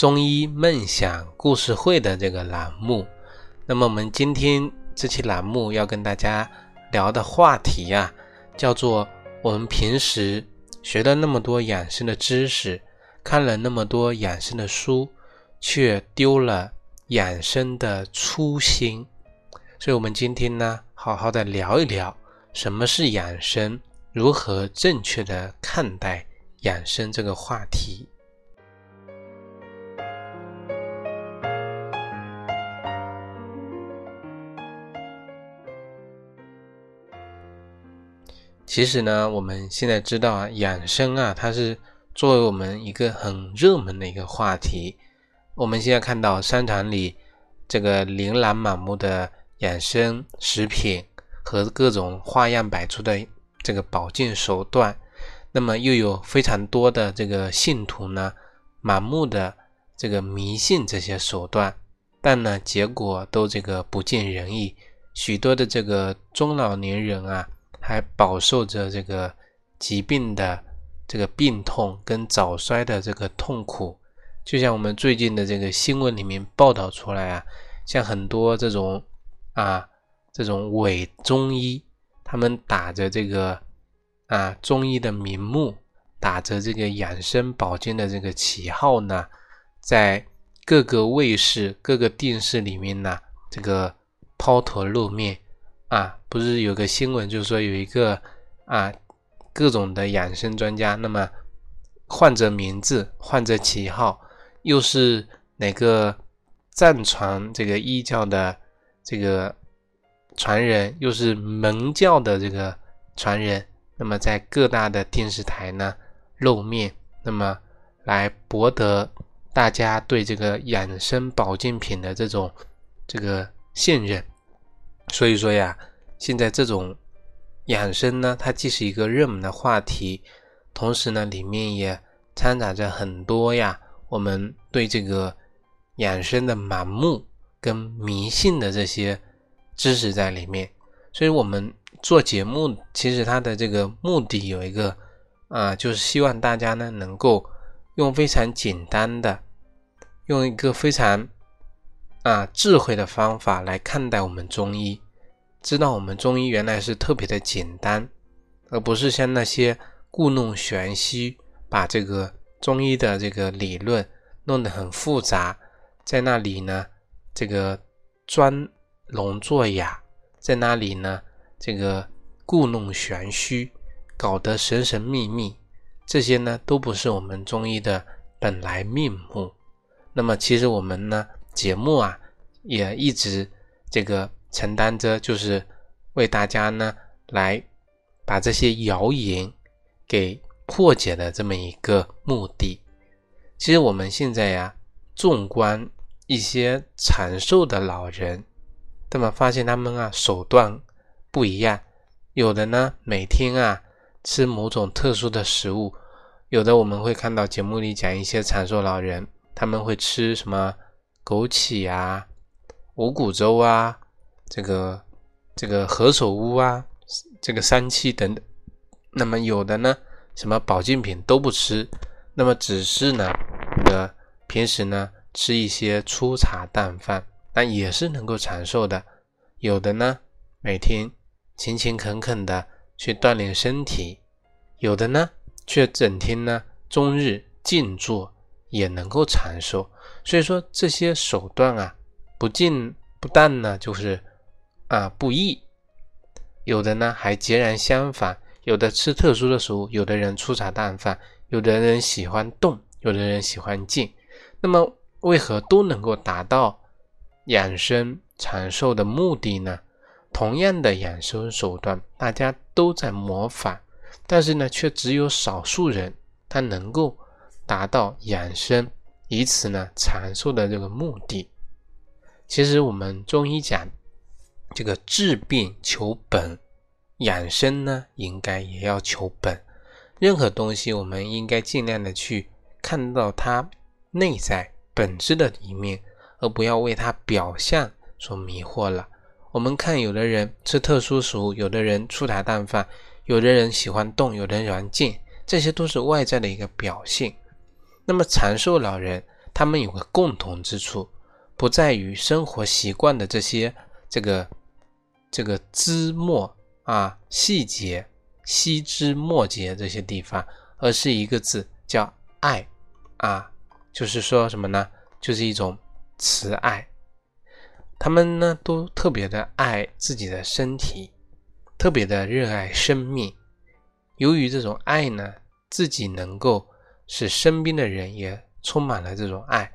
中医梦想故事会的这个栏目，那么我们今天这期栏目要跟大家聊的话题呀，叫做我们平时学了那么多养生的知识，看了那么多养生的书，却丢了养生的初心。所以，我们今天呢，好好的聊一聊什么是养生，如何正确的看待养生这个话题。其实呢，我们现在知道啊，养生啊，它是作为我们一个很热门的一个话题。我们现在看到商场里这个琳琅满目的养生食品和各种花样百出的这个保健手段，那么又有非常多的这个信徒呢，盲目的这个迷信这些手段，但呢，结果都这个不尽人意，许多的这个中老年人啊。还饱受着这个疾病的这个病痛跟早衰的这个痛苦，就像我们最近的这个新闻里面报道出来啊，像很多这种啊这种伪中医，他们打着这个啊中医的名目，打着这个养生保健的这个旗号呢，在各个卫视、各个电视里面呢，这个抛头露面。啊，不是有个新闻，就是说有一个啊，各种的养生专家，那么换着名字，换着旗号，又是哪个藏传这个医教的这个传人，又是门教的这个传人，那么在各大的电视台呢露面，那么来博得大家对这个养生保健品的这种这个信任。所以说呀，现在这种养生呢，它既是一个热门的话题，同时呢，里面也掺杂着很多呀，我们对这个养生的盲目跟迷信的这些知识在里面。所以我们做节目，其实它的这个目的有一个啊，就是希望大家呢能够用非常简单的，用一个非常。啊，智慧的方法来看待我们中医，知道我们中医原来是特别的简单，而不是像那些故弄玄虚，把这个中医的这个理论弄得很复杂，在那里呢，这个装聋作哑，在那里呢，这个故弄玄虚，搞得神神秘秘，这些呢都不是我们中医的本来面目。那么，其实我们呢？节目啊，也一直这个承担着，就是为大家呢来把这些谣言给破解的这么一个目的。其实我们现在呀，纵观一些长寿的老人，那么发现他们啊手段不一样，有的呢每天啊吃某种特殊的食物，有的我们会看到节目里讲一些长寿老人，他们会吃什么？枸杞啊，五谷粥啊，这个这个何首乌啊，这个三七等等。那么有的呢，什么保健品都不吃，那么只是呢，的平时呢吃一些粗茶淡饭，那也是能够长寿的。有的呢，每天勤勤恳恳的去锻炼身体，有的呢，却整天呢终日静坐，也能够长寿。所以说这些手段啊，不尽不但呢就是啊不易，有的呢还截然相反。有的吃特殊的食物，有的人粗茶淡饭，有的人喜欢动，有的人喜欢静。那么为何都能够达到养生长寿的目的呢？同样的养生手段，大家都在模仿，但是呢，却只有少数人他能够达到养生。以此呢，阐述的这个目的，其实我们中医讲这个治病求本，养生呢应该也要求本。任何东西，我们应该尽量的去看到它内在本质的一面，而不要为它表象所迷惑了。我们看，有的人吃特殊食物，有的人粗茶淡饭，有的人喜欢动，有的人喜欢静，这些都是外在的一个表现。那么长寿老人，他们有个共同之处，不在于生活习惯的这些这个这个枝末啊细节。细枝末节这些地方，而是一个字叫爱啊，就是说什么呢？就是一种慈爱。他们呢都特别的爱自己的身体，特别的热爱生命。由于这种爱呢，自己能够使身边的人也充满了这种爱，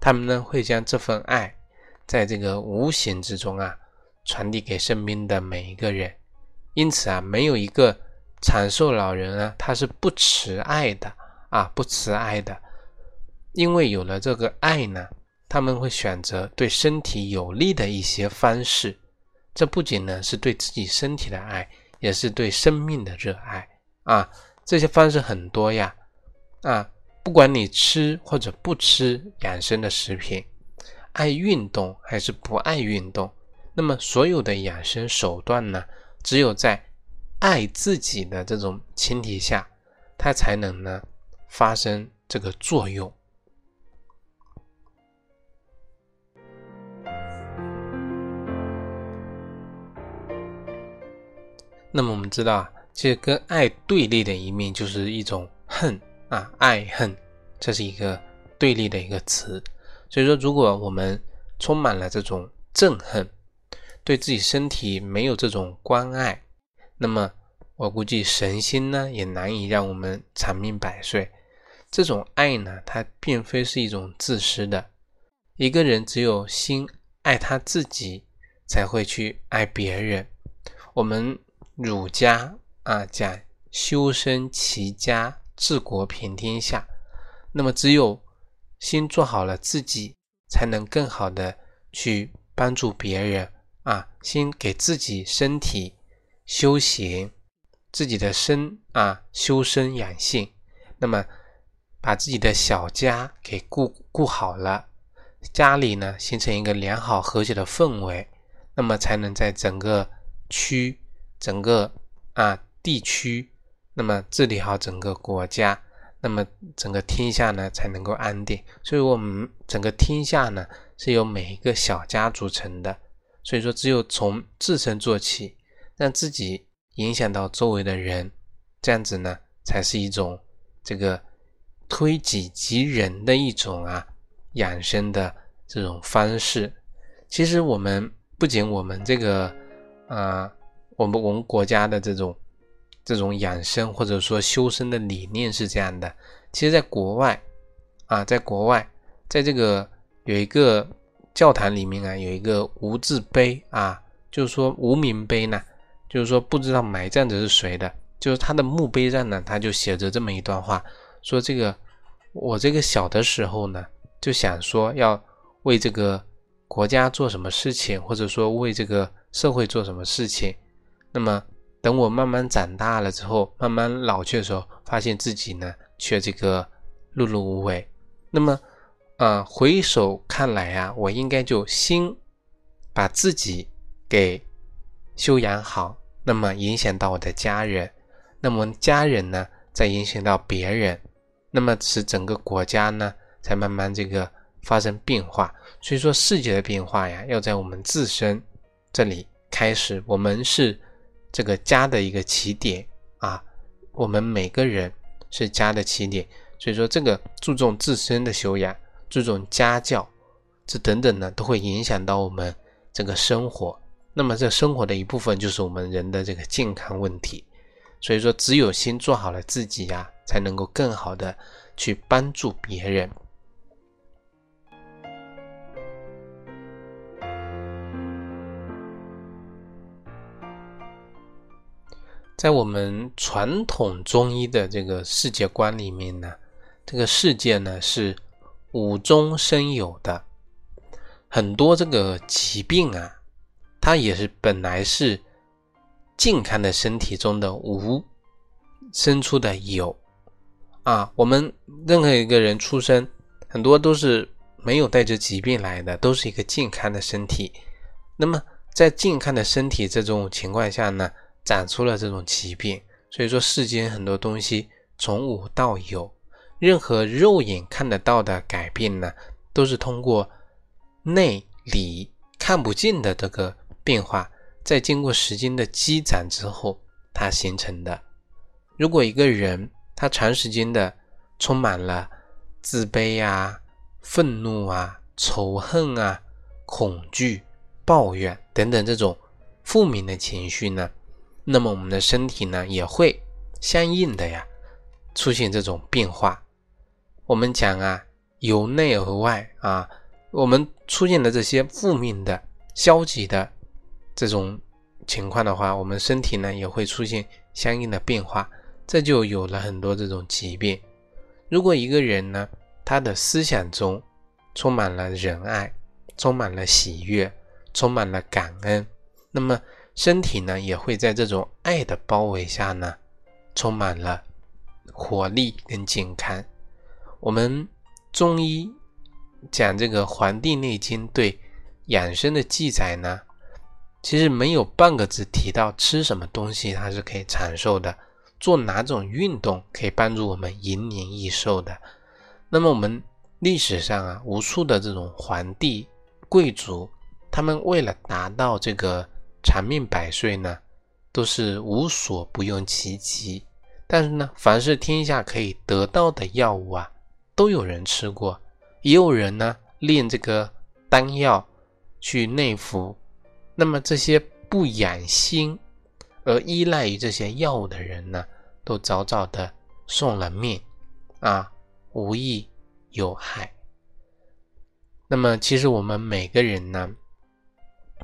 他们呢会将这份爱在这个无形之中啊传递给身边的每一个人。因此啊，没有一个。长寿老人啊，他是不慈爱的啊，不慈爱的，因为有了这个爱呢，他们会选择对身体有利的一些方式。这不仅呢是对自己身体的爱，也是对生命的热爱啊。这些方式很多呀啊，不管你吃或者不吃养生的食品，爱运动还是不爱运动，那么所有的养生手段呢，只有在。爱自己的这种前提下，它才能呢发生这个作用。那么我们知道啊，其实跟爱对立的一面就是一种恨啊，爱恨，这是一个对立的一个词。所以说，如果我们充满了这种憎恨，对自己身体没有这种关爱。那么，我估计神仙呢也难以让我们长命百岁。这种爱呢，它并非是一种自私的。一个人只有心爱他自己，才会去爱别人。我们儒家啊讲修身齐家治国平天下。那么，只有先做好了自己，才能更好的去帮助别人啊。先给自己身体。修行自己的身啊，修身养性，那么把自己的小家给顾顾好了，家里呢形成一个良好和谐的氛围，那么才能在整个区、整个啊地区，那么治理好整个国家，那么整个天下呢才能够安定。所以，我们整个天下呢是由每一个小家组成的，所以说只有从自身做起。让自己影响到周围的人，这样子呢，才是一种这个推己及人的一种啊养生的这种方式。其实我们不仅我们这个啊，我们我们国家的这种这种养生或者说修身的理念是这样的。其实，在国外啊，在国外，在这个有一个教堂里面啊，有一个无字碑啊，就是说无名碑呢。就是说，不知道埋葬者是谁的，就是他的墓碑上呢，他就写着这么一段话，说这个我这个小的时候呢，就想说要为这个国家做什么事情，或者说为这个社会做什么事情。那么等我慢慢长大了之后，慢慢老去的时候，发现自己呢却这个碌碌无为。那么啊，回首看来啊，我应该就先把自己给。修养好，那么影响到我的家人，那么家人呢，再影响到别人，那么使整个国家呢，才慢慢这个发生变化。所以说，世界的变化呀，要在我们自身这里开始。我们是这个家的一个起点啊，我们每个人是家的起点。所以说，这个注重自身的修养，注重家教，这等等呢，都会影响到我们这个生活。那么，这生活的一部分就是我们人的这个健康问题，所以说，只有先做好了自己呀，才能够更好的去帮助别人。在我们传统中医的这个世界观里面呢，这个世界呢是无中生有的。很多这个疾病啊，它也是本来是健康的身体中的无生出的有啊。我们任何一个人出生，很多都是没有带着疾病来的，都是一个健康的身体。那么在健康的身体这种情况下呢，长出了这种疾病。所以说，世间很多东西从无到有，任何肉眼看得到的改变呢，都是通过内里看不见的这个变化，在经过时间的积攒之后，它形成的。如果一个人他长时间的充满了自卑啊、愤怒啊、仇恨啊、恐惧。抱怨等等这种负面的情绪呢，那么我们的身体呢也会相应的呀出现这种变化。我们讲啊，由内而外啊，我们出现的这些负面的、消极的这种情况的话，我们身体呢也会出现相应的变化，这就有了很多这种疾病。如果一个人呢，他的思想中充满了仁爱，充满了喜悦。充满了感恩，那么身体呢也会在这种爱的包围下呢，充满了活力跟健康。我们中医讲这个《黄帝内经》对养生的记载呢，其实没有半个字提到吃什么东西它是可以长寿的，做哪种运动可以帮助我们延年益寿的。那么我们历史上啊，无数的这种皇帝贵族。他们为了达到这个长命百岁呢，都是无所不用其极。但是呢，凡是天下可以得到的药物啊，都有人吃过，也有人呢炼这个丹药去内服。那么这些不养心而依赖于这些药物的人呢，都早早的送了命啊，无益有害。那么其实我们每个人呢？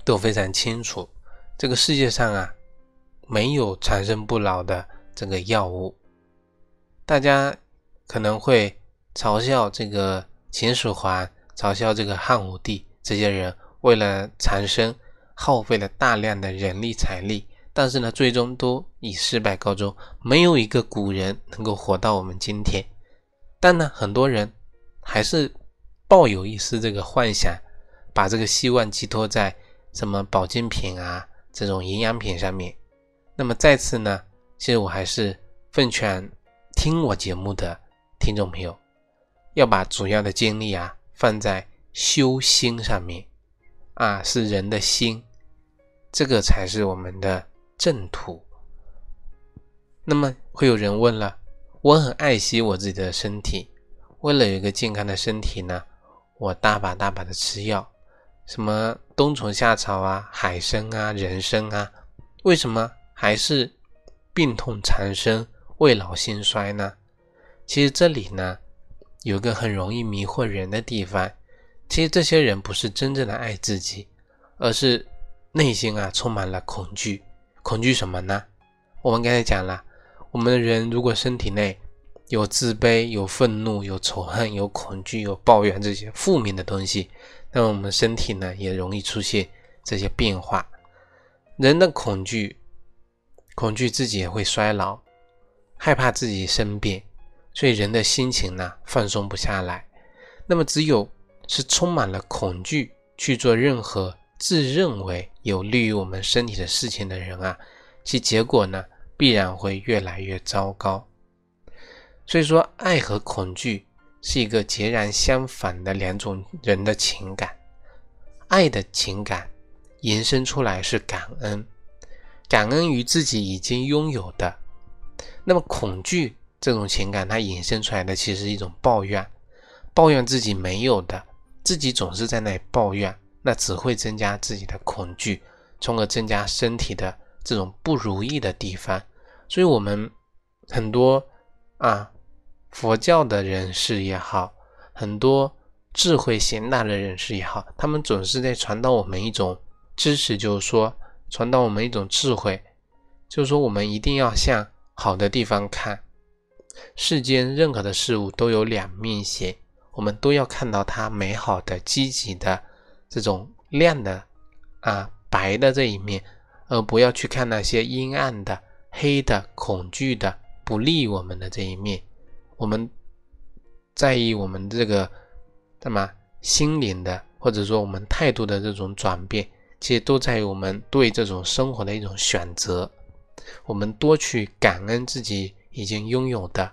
都非常清楚，这个世界上啊，没有长生不老的这个药物。大家可能会嘲笑这个秦始皇，嘲笑这个汉武帝，这些人为了长生，耗费了大量的人力财力，但是呢，最终都以失败告终。没有一个古人能够活到我们今天。但呢，很多人还是抱有一丝这个幻想，把这个希望寄托在。什么保健品啊，这种营养品上面。那么再次呢，其实我还是奉劝听我节目的听众朋友，要把主要的精力啊放在修心上面啊，是人的心，这个才是我们的正途。那么会有人问了，我很爱惜我自己的身体，为了有一个健康的身体呢，我大把大把的吃药。什么冬虫夏草啊、海参啊、人参啊，为什么还是病痛缠身、未老先衰呢？其实这里呢有个很容易迷惑人的地方。其实这些人不是真正的爱自己，而是内心啊充满了恐惧。恐惧什么呢？我们刚才讲了，我们的人如果身体内有自卑、有愤怒、有仇恨、有恐惧、有抱怨这些负面的东西。那我们身体呢，也容易出现这些变化。人的恐惧，恐惧自己也会衰老，害怕自己生病，所以人的心情呢，放松不下来。那么，只有是充满了恐惧去做任何自认为有利于我们身体的事情的人啊，其结果呢，必然会越来越糟糕。所以说，爱和恐惧。是一个截然相反的两种人的情感，爱的情感延伸出来是感恩，感恩于自己已经拥有的。那么恐惧这种情感，它引申出来的其实是一种抱怨，抱怨自己没有的，自己总是在那里抱怨，那只会增加自己的恐惧，从而增加身体的这种不如意的地方。所以，我们很多啊。佛教的人士也好，很多智慧贤达的人士也好，他们总是在传导我们一种知识，就是说传导我们一种智慧，就是说我们一定要向好的地方看。世间任何的事物都有两面性，我们都要看到它美好的、积极的这种亮的啊白的这一面，而不要去看那些阴暗的、黑的、恐惧的、不利我们的这一面。我们在意我们这个什么心灵的，或者说我们态度的这种转变，其实都在于我们对这种生活的一种选择。我们多去感恩自己已经拥有的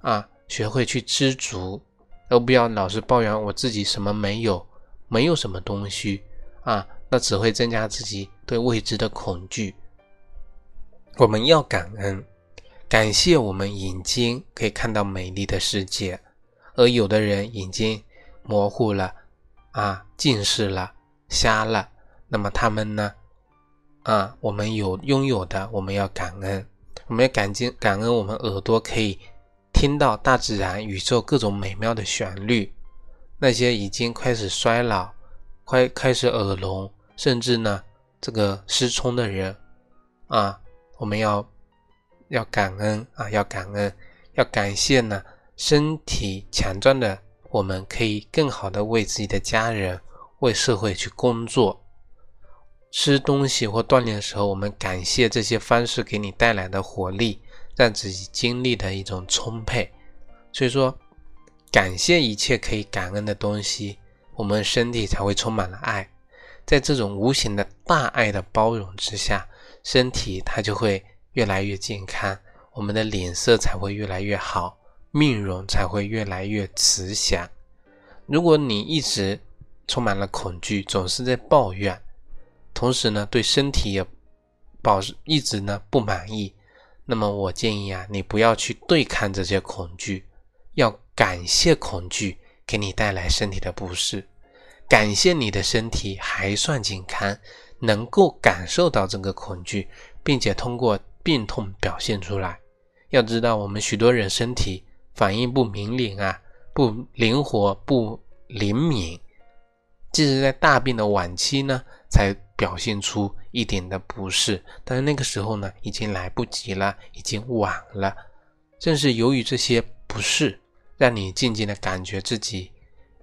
啊，学会去知足，而不要老是抱怨我自己什么没有，没有什么东西啊，那只会增加自己对未知的恐惧。我们要感恩，感谢我们眼睛可以看到美丽的世界，而有的人眼睛模糊了啊，近视了，瞎了，那么他们呢？啊，我们有拥有的，我们要感恩，我们要感激感恩，我们耳朵可以听到大自然、宇宙各种美妙的旋律。那些已经开始衰老、快开始耳聋，甚至呢这个失聪的人，啊，我们要要感恩啊，要感恩，要感谢呢身体强壮的我们，可以更好的为自己的家人、为社会去工作。吃东西或锻炼的时候，我们感谢这些方式给你带来的活力，让自己精力的一种充沛。所以说，感谢一切可以感恩的东西，我们身体才会充满了爱。在这种无形的大爱的包容之下，身体它就会越来越健康，我们的脸色才会越来越好，面容才会越来越慈祥。如果你一直充满了恐惧，总是在抱怨。同时呢，对身体也保持一直呢不满意，那么我建议啊，你不要去对抗这些恐惧，要感谢恐惧给你带来身体的不适，感谢你的身体还算健康，能够感受到这个恐惧，并且通过病痛表现出来。要知道，我们许多人身体反应不明灵啊，不灵活，不灵敏，即使在大病的晚期呢，才。表现出一点的不适，但是那个时候呢，已经来不及了，已经晚了。正是由于这些不适，让你渐渐的感觉自己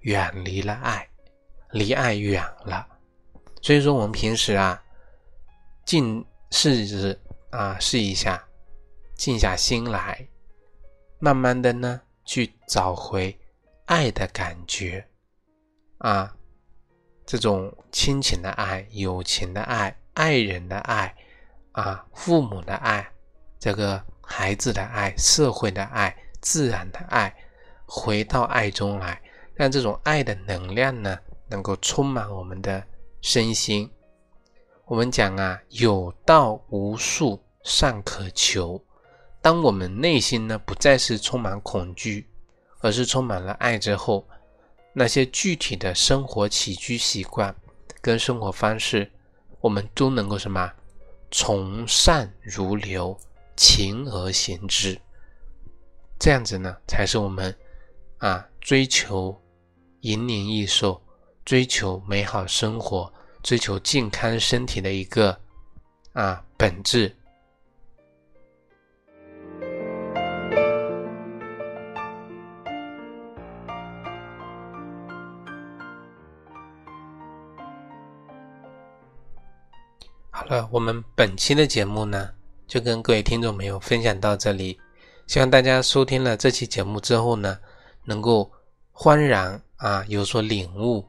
远离了爱，离爱远了。所以说，我们平时啊，静试啊试一下，静下心来，慢慢的呢，去找回爱的感觉啊。这种亲情的爱、友情的爱、爱人的爱，啊，父母的爱，这个孩子的爱、社会的爱、自然的爱，回到爱中来，让这种爱的能量呢，能够充满我们的身心。我们讲啊，有道无术尚可求。当我们内心呢，不再是充满恐惧，而是充满了爱之后。那些具体的生活起居习惯跟生活方式，我们都能够什么？从善如流，勤而行之。这样子呢，才是我们啊追求延年益寿、追求美好生活、追求健康身体的一个啊本质。好了，我们本期的节目呢，就跟各位听众朋友分享到这里。希望大家收听了这期节目之后呢，能够欢然啊有所领悟，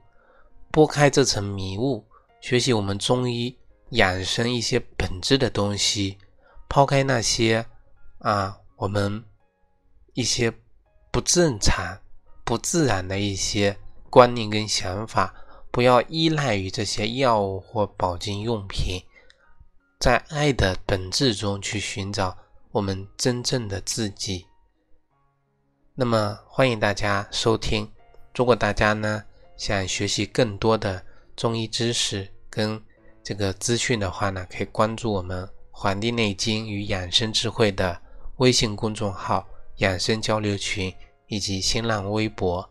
拨开这层迷雾，学习我们中医养生一些本质的东西，抛开那些啊我们一些不正常、不自然的一些观念跟想法，不要依赖于这些药物或保健用品。在爱的本质中去寻找我们真正的自己。那么，欢迎大家收听。如果大家呢想学习更多的中医知识跟这个资讯的话呢，可以关注我们《黄帝内经与养生智慧》的微信公众号、养生交流群以及新浪微博。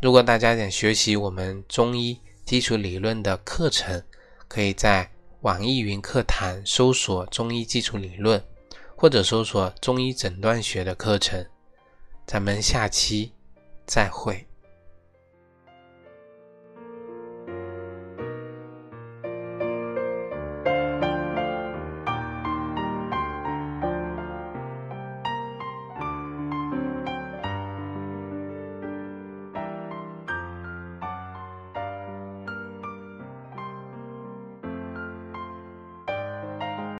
如果大家想学习我们中医基础理论的课程，可以在。网易云课堂搜索中医基础理论，或者搜索中医诊断学的课程。咱们下期再会。